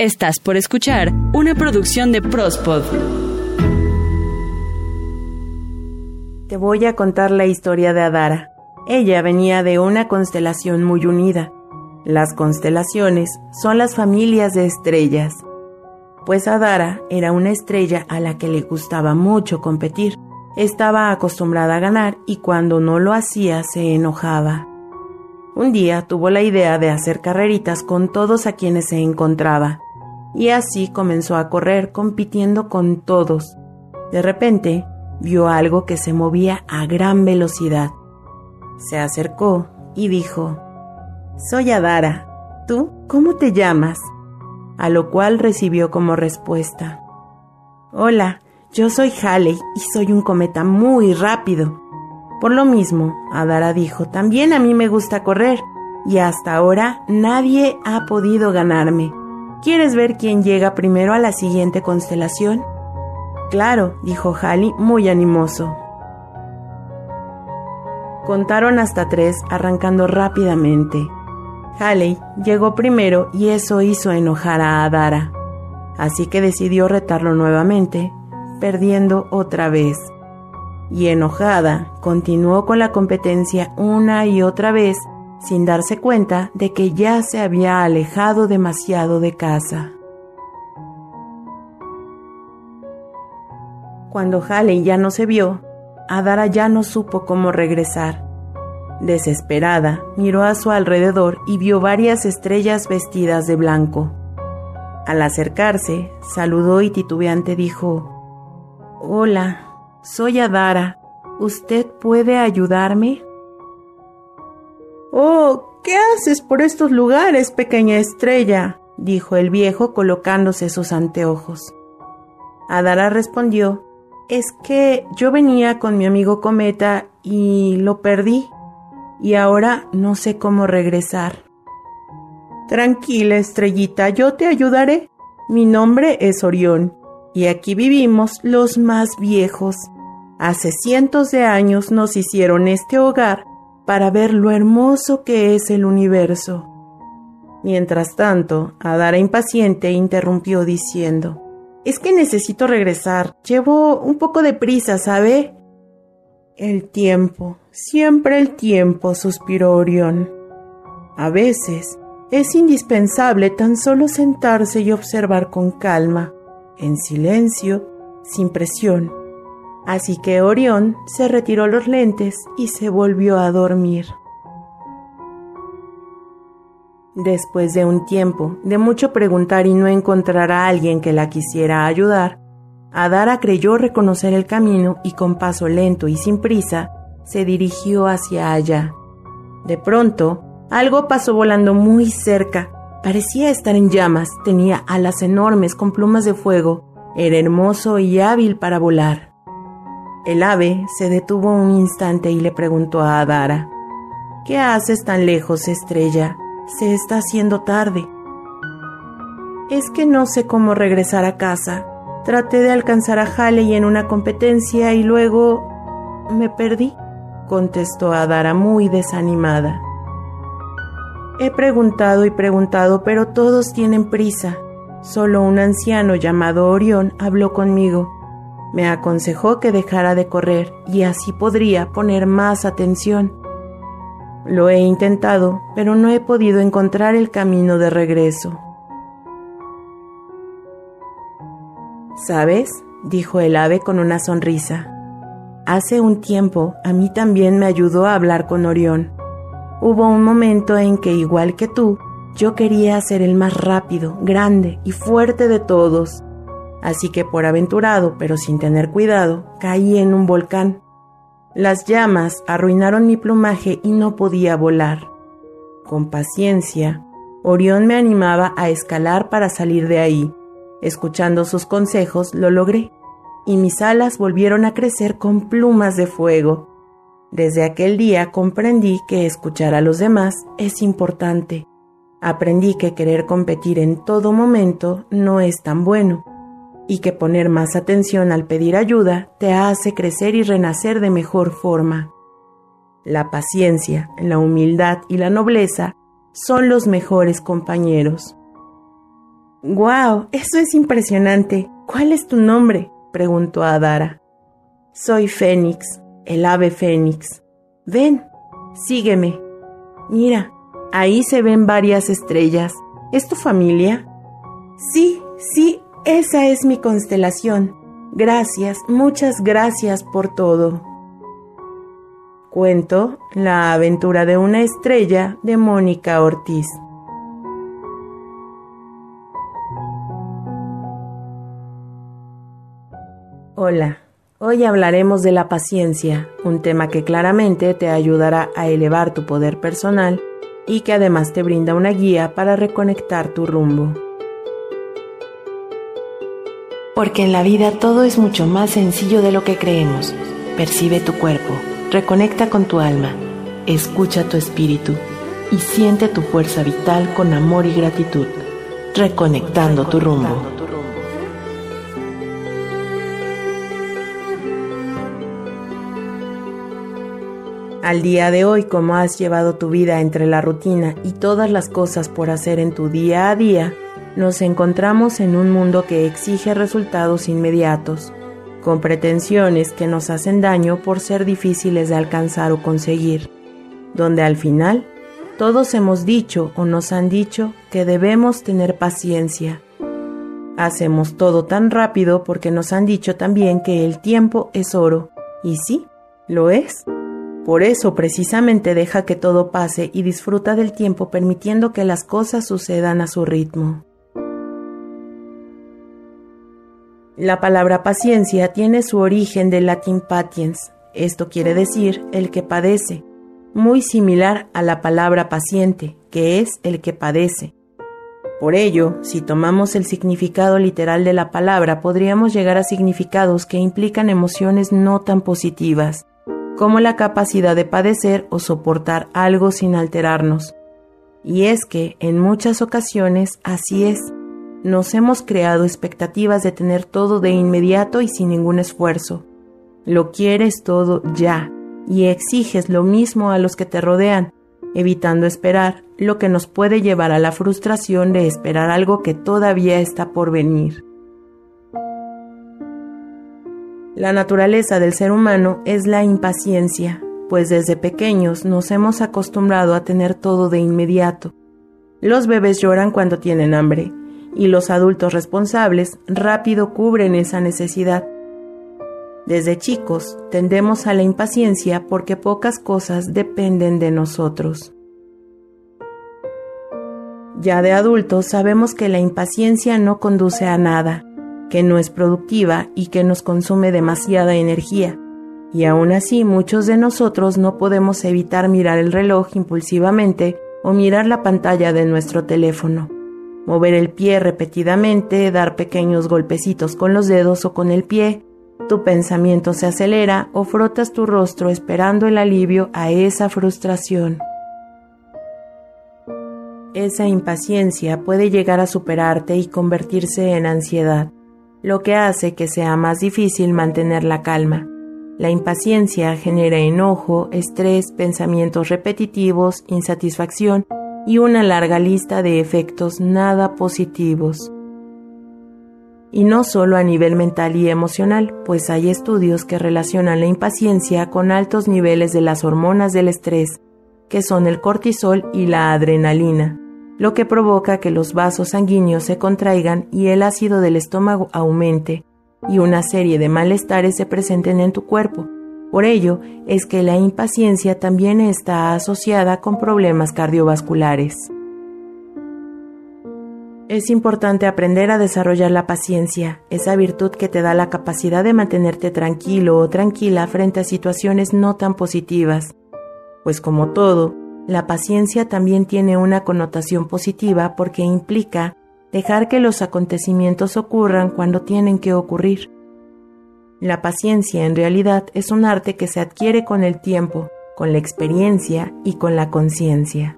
Estás por escuchar una producción de Prospod. Te voy a contar la historia de Adara. Ella venía de una constelación muy unida. Las constelaciones son las familias de estrellas. Pues Adara era una estrella a la que le gustaba mucho competir. Estaba acostumbrada a ganar y cuando no lo hacía se enojaba. Un día tuvo la idea de hacer carreritas con todos a quienes se encontraba y así comenzó a correr compitiendo con todos. De repente, vio algo que se movía a gran velocidad. Se acercó y dijo, Soy Adara. ¿Tú cómo te llamas? A lo cual recibió como respuesta, Hola, yo soy Halley y soy un cometa muy rápido. Por lo mismo, Adara dijo, también a mí me gusta correr, y hasta ahora nadie ha podido ganarme. ¿Quieres ver quién llega primero a la siguiente constelación? Claro, dijo Halley muy animoso. Contaron hasta tres, arrancando rápidamente. Halley llegó primero y eso hizo enojar a Adara, así que decidió retarlo nuevamente, perdiendo otra vez. Y enojada, continuó con la competencia una y otra vez sin darse cuenta de que ya se había alejado demasiado de casa. Cuando Halley ya no se vio, Adara ya no supo cómo regresar. Desesperada, miró a su alrededor y vio varias estrellas vestidas de blanco. Al acercarse, saludó y titubeante dijo, Hola, soy Adara. ¿Usted puede ayudarme? Oh, ¿qué haces por estos lugares, pequeña estrella? dijo el viejo colocándose sus anteojos. Adara respondió, es que yo venía con mi amigo Cometa y lo perdí, y ahora no sé cómo regresar. Tranquila, estrellita, yo te ayudaré. Mi nombre es Orión, y aquí vivimos los más viejos. Hace cientos de años nos hicieron este hogar para ver lo hermoso que es el universo. Mientras tanto, Adara impaciente interrumpió diciendo, Es que necesito regresar. Llevo un poco de prisa, ¿sabe? El tiempo, siempre el tiempo, suspiró Orión. A veces es indispensable tan solo sentarse y observar con calma, en silencio, sin presión Así que Orión se retiró los lentes y se volvió a dormir. Después de un tiempo de mucho preguntar y no encontrar a alguien que la quisiera ayudar, Adara creyó reconocer el camino y con paso lento y sin prisa se dirigió hacia allá. De pronto, algo pasó volando muy cerca. Parecía estar en llamas, tenía alas enormes con plumas de fuego, era hermoso y hábil para volar. El ave se detuvo un instante y le preguntó a Adara, ¿Qué haces tan lejos, estrella? Se está haciendo tarde. Es que no sé cómo regresar a casa. Traté de alcanzar a Halley en una competencia y luego me perdí, contestó Adara muy desanimada. He preguntado y preguntado, pero todos tienen prisa. Solo un anciano llamado Orión habló conmigo me aconsejó que dejara de correr y así podría poner más atención. Lo he intentado, pero no he podido encontrar el camino de regreso. ¿Sabes? dijo el ave con una sonrisa. Hace un tiempo a mí también me ayudó a hablar con Orión. Hubo un momento en que, igual que tú, yo quería ser el más rápido, grande y fuerte de todos así que por aventurado, pero sin tener cuidado, caí en un volcán. Las llamas arruinaron mi plumaje y no podía volar. Con paciencia, Orión me animaba a escalar para salir de ahí. Escuchando sus consejos, lo logré, y mis alas volvieron a crecer con plumas de fuego. Desde aquel día comprendí que escuchar a los demás es importante. Aprendí que querer competir en todo momento no es tan bueno y que poner más atención al pedir ayuda te hace crecer y renacer de mejor forma. La paciencia, la humildad y la nobleza son los mejores compañeros. ¡Guau! Eso es impresionante. ¿Cuál es tu nombre? preguntó Adara. Soy Fénix, el ave Fénix. Ven, sígueme. Mira, ahí se ven varias estrellas. ¿Es tu familia? Sí, sí, esa es mi constelación. Gracias, muchas gracias por todo. Cuento La aventura de una estrella de Mónica Ortiz. Hola, hoy hablaremos de la paciencia, un tema que claramente te ayudará a elevar tu poder personal y que además te brinda una guía para reconectar tu rumbo. Porque en la vida todo es mucho más sencillo de lo que creemos. Percibe tu cuerpo, reconecta con tu alma, escucha tu espíritu y siente tu fuerza vital con amor y gratitud, reconectando tu rumbo. Al día de hoy, como has llevado tu vida entre la rutina y todas las cosas por hacer en tu día a día, nos encontramos en un mundo que exige resultados inmediatos, con pretensiones que nos hacen daño por ser difíciles de alcanzar o conseguir, donde al final todos hemos dicho o nos han dicho que debemos tener paciencia. Hacemos todo tan rápido porque nos han dicho también que el tiempo es oro, y sí, lo es. Por eso precisamente deja que todo pase y disfruta del tiempo permitiendo que las cosas sucedan a su ritmo. La palabra paciencia tiene su origen del latín patiens, esto quiere decir el que padece, muy similar a la palabra paciente, que es el que padece. Por ello, si tomamos el significado literal de la palabra, podríamos llegar a significados que implican emociones no tan positivas, como la capacidad de padecer o soportar algo sin alterarnos. Y es que en muchas ocasiones así es. Nos hemos creado expectativas de tener todo de inmediato y sin ningún esfuerzo. Lo quieres todo ya y exiges lo mismo a los que te rodean, evitando esperar, lo que nos puede llevar a la frustración de esperar algo que todavía está por venir. La naturaleza del ser humano es la impaciencia, pues desde pequeños nos hemos acostumbrado a tener todo de inmediato. Los bebés lloran cuando tienen hambre, y los adultos responsables rápido cubren esa necesidad. Desde chicos tendemos a la impaciencia porque pocas cosas dependen de nosotros. Ya de adultos sabemos que la impaciencia no conduce a nada, que no es productiva y que nos consume demasiada energía. Y aún así muchos de nosotros no podemos evitar mirar el reloj impulsivamente o mirar la pantalla de nuestro teléfono. Mover el pie repetidamente, dar pequeños golpecitos con los dedos o con el pie, tu pensamiento se acelera o frotas tu rostro esperando el alivio a esa frustración. Esa impaciencia puede llegar a superarte y convertirse en ansiedad lo que hace que sea más difícil mantener la calma. La impaciencia genera enojo, estrés, pensamientos repetitivos, insatisfacción y una larga lista de efectos nada positivos. Y no solo a nivel mental y emocional, pues hay estudios que relacionan la impaciencia con altos niveles de las hormonas del estrés, que son el cortisol y la adrenalina lo que provoca que los vasos sanguíneos se contraigan y el ácido del estómago aumente y una serie de malestares se presenten en tu cuerpo. Por ello es que la impaciencia también está asociada con problemas cardiovasculares. Es importante aprender a desarrollar la paciencia, esa virtud que te da la capacidad de mantenerte tranquilo o tranquila frente a situaciones no tan positivas. Pues como todo, la paciencia también tiene una connotación positiva porque implica dejar que los acontecimientos ocurran cuando tienen que ocurrir. La paciencia en realidad es un arte que se adquiere con el tiempo, con la experiencia y con la conciencia.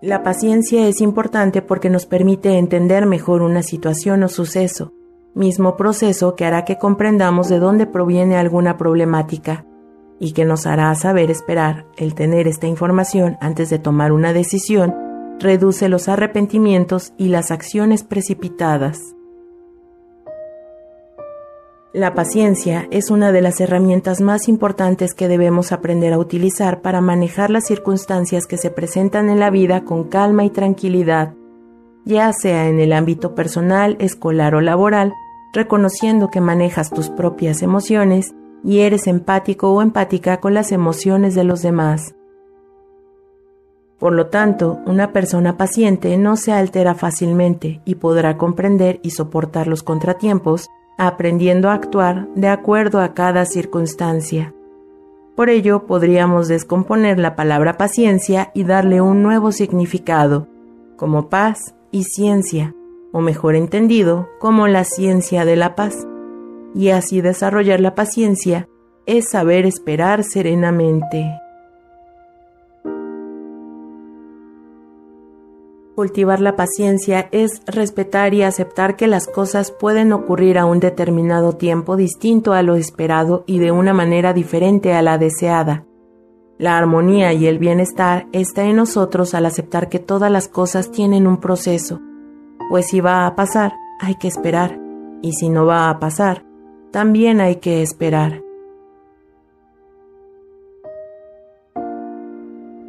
La paciencia es importante porque nos permite entender mejor una situación o suceso, mismo proceso que hará que comprendamos de dónde proviene alguna problemática y que nos hará saber esperar. El tener esta información antes de tomar una decisión reduce los arrepentimientos y las acciones precipitadas. La paciencia es una de las herramientas más importantes que debemos aprender a utilizar para manejar las circunstancias que se presentan en la vida con calma y tranquilidad, ya sea en el ámbito personal, escolar o laboral, reconociendo que manejas tus propias emociones y eres empático o empática con las emociones de los demás. Por lo tanto, una persona paciente no se altera fácilmente y podrá comprender y soportar los contratiempos, aprendiendo a actuar de acuerdo a cada circunstancia. Por ello, podríamos descomponer la palabra paciencia y darle un nuevo significado, como paz y ciencia, o mejor entendido, como la ciencia de la paz. Y así desarrollar la paciencia es saber esperar serenamente. Cultivar la paciencia es respetar y aceptar que las cosas pueden ocurrir a un determinado tiempo distinto a lo esperado y de una manera diferente a la deseada. La armonía y el bienestar está en nosotros al aceptar que todas las cosas tienen un proceso, pues si va a pasar, hay que esperar, y si no va a pasar, también hay que esperar.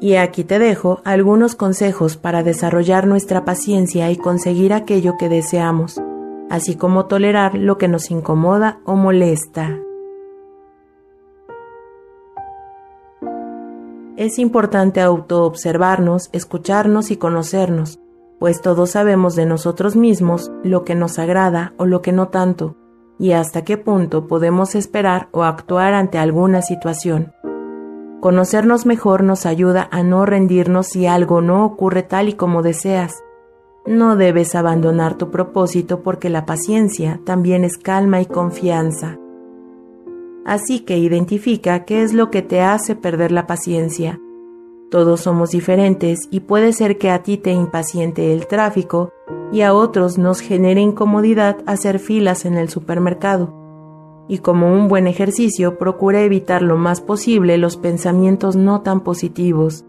Y aquí te dejo algunos consejos para desarrollar nuestra paciencia y conseguir aquello que deseamos, así como tolerar lo que nos incomoda o molesta. Es importante autoobservarnos, escucharnos y conocernos, pues todos sabemos de nosotros mismos lo que nos agrada o lo que no tanto, y hasta qué punto podemos esperar o actuar ante alguna situación. Conocernos mejor nos ayuda a no rendirnos si algo no ocurre tal y como deseas. No debes abandonar tu propósito porque la paciencia también es calma y confianza. Así que identifica qué es lo que te hace perder la paciencia. Todos somos diferentes y puede ser que a ti te impaciente el tráfico y a otros nos genere incomodidad hacer filas en el supermercado y como un buen ejercicio procura evitar lo más posible los pensamientos no tan positivos.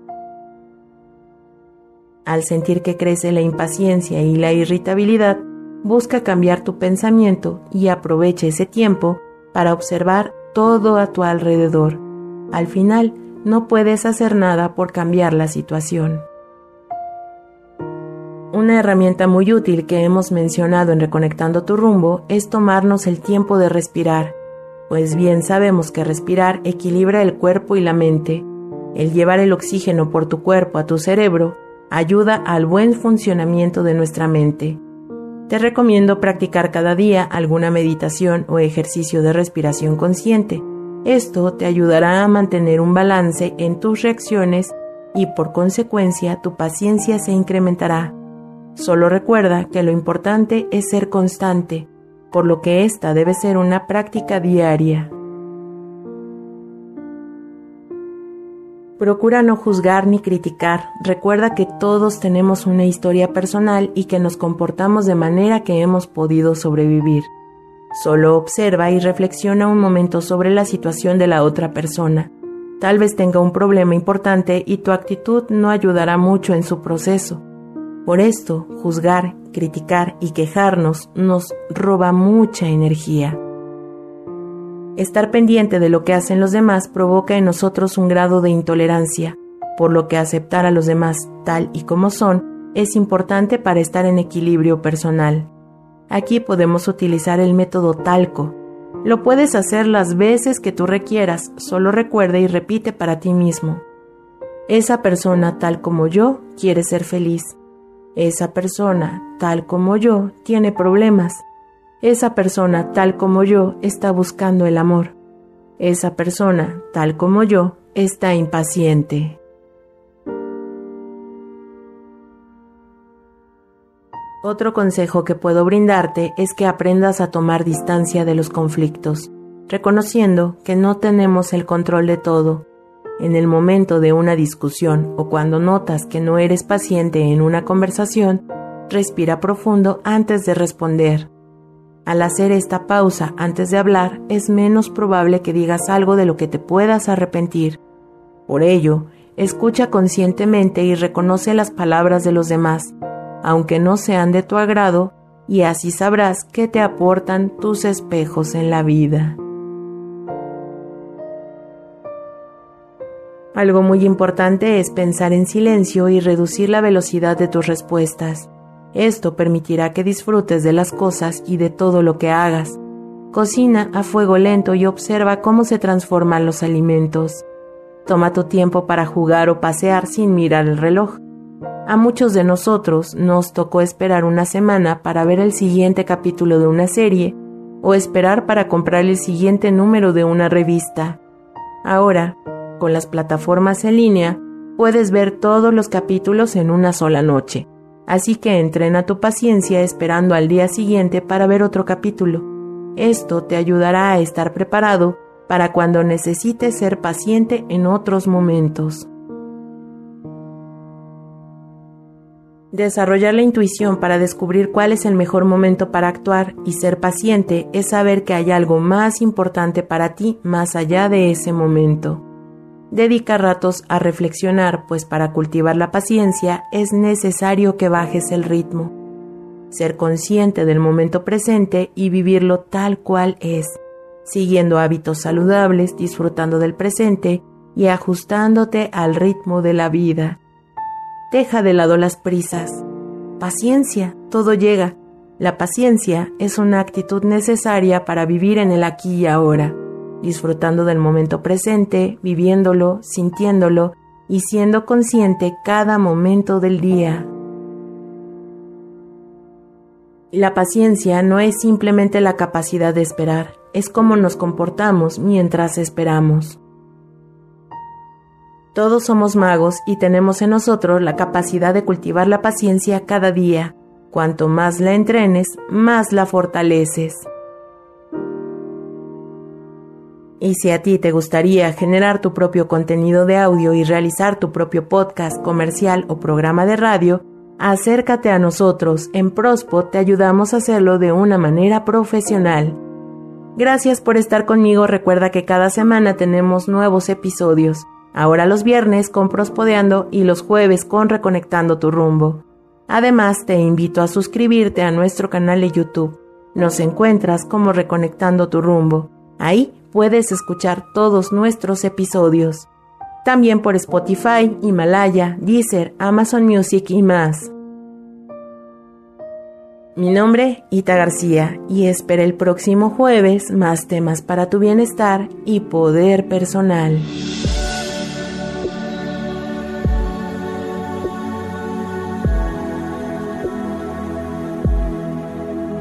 Al sentir que crece la impaciencia y la irritabilidad, busca cambiar tu pensamiento y aprovecha ese tiempo para observar todo a tu alrededor. Al final, no puedes hacer nada por cambiar la situación. Una herramienta muy útil que hemos mencionado en Reconectando tu rumbo es tomarnos el tiempo de respirar, pues bien sabemos que respirar equilibra el cuerpo y la mente. El llevar el oxígeno por tu cuerpo a tu cerebro ayuda al buen funcionamiento de nuestra mente. Te recomiendo practicar cada día alguna meditación o ejercicio de respiración consciente. Esto te ayudará a mantener un balance en tus reacciones y por consecuencia tu paciencia se incrementará. Solo recuerda que lo importante es ser constante, por lo que esta debe ser una práctica diaria. Procura no juzgar ni criticar. Recuerda que todos tenemos una historia personal y que nos comportamos de manera que hemos podido sobrevivir. Solo observa y reflexiona un momento sobre la situación de la otra persona. Tal vez tenga un problema importante y tu actitud no ayudará mucho en su proceso. Por esto, juzgar, criticar y quejarnos nos roba mucha energía. Estar pendiente de lo que hacen los demás provoca en nosotros un grado de intolerancia, por lo que aceptar a los demás tal y como son es importante para estar en equilibrio personal. Aquí podemos utilizar el método talco. Lo puedes hacer las veces que tú requieras, solo recuerda y repite para ti mismo. Esa persona tal como yo quiere ser feliz. Esa persona, tal como yo, tiene problemas. Esa persona, tal como yo, está buscando el amor. Esa persona, tal como yo, está impaciente. Otro consejo que puedo brindarte es que aprendas a tomar distancia de los conflictos, reconociendo que no tenemos el control de todo en el momento de una discusión o cuando notas que no eres paciente en una conversación, respira profundo antes de responder. Al hacer esta pausa antes de hablar, es menos probable que digas algo de lo que te puedas arrepentir. Por ello, escucha conscientemente y reconoce las palabras de los demás, aunque no sean de tu agrado, y así sabrás qué te aportan tus espejos en la vida. Algo muy importante es pensar en silencio y reducir la velocidad de tus respuestas. Esto permitirá que disfrutes de las cosas y de todo lo que hagas. Cocina a fuego lento y observa cómo se transforman los alimentos. Toma tu tiempo para jugar o pasear sin mirar el reloj. A muchos de nosotros nos tocó esperar una semana para ver el siguiente capítulo de una serie o esperar para comprar el siguiente número de una revista. Ahora, con las plataformas en línea, puedes ver todos los capítulos en una sola noche. Así que entrena tu paciencia esperando al día siguiente para ver otro capítulo. Esto te ayudará a estar preparado para cuando necesites ser paciente en otros momentos. Desarrollar la intuición para descubrir cuál es el mejor momento para actuar y ser paciente es saber que hay algo más importante para ti más allá de ese momento. Dedica ratos a reflexionar, pues para cultivar la paciencia es necesario que bajes el ritmo. Ser consciente del momento presente y vivirlo tal cual es, siguiendo hábitos saludables, disfrutando del presente y ajustándote al ritmo de la vida. Deja de lado las prisas. Paciencia, todo llega. La paciencia es una actitud necesaria para vivir en el aquí y ahora disfrutando del momento presente, viviéndolo, sintiéndolo y siendo consciente cada momento del día. La paciencia no es simplemente la capacidad de esperar, es cómo nos comportamos mientras esperamos. Todos somos magos y tenemos en nosotros la capacidad de cultivar la paciencia cada día. Cuanto más la entrenes, más la fortaleces. Y si a ti te gustaría generar tu propio contenido de audio y realizar tu propio podcast comercial o programa de radio, acércate a nosotros. En Prospot te ayudamos a hacerlo de una manera profesional. Gracias por estar conmigo. Recuerda que cada semana tenemos nuevos episodios. Ahora los viernes con Prospodeando y los jueves con Reconectando tu rumbo. Además, te invito a suscribirte a nuestro canal de YouTube. Nos encuentras como Reconectando tu rumbo. Ahí puedes escuchar todos nuestros episodios. También por Spotify, Himalaya, Deezer, Amazon Music y más. Mi nombre, Ita García, y espera el próximo jueves más temas para tu bienestar y poder personal.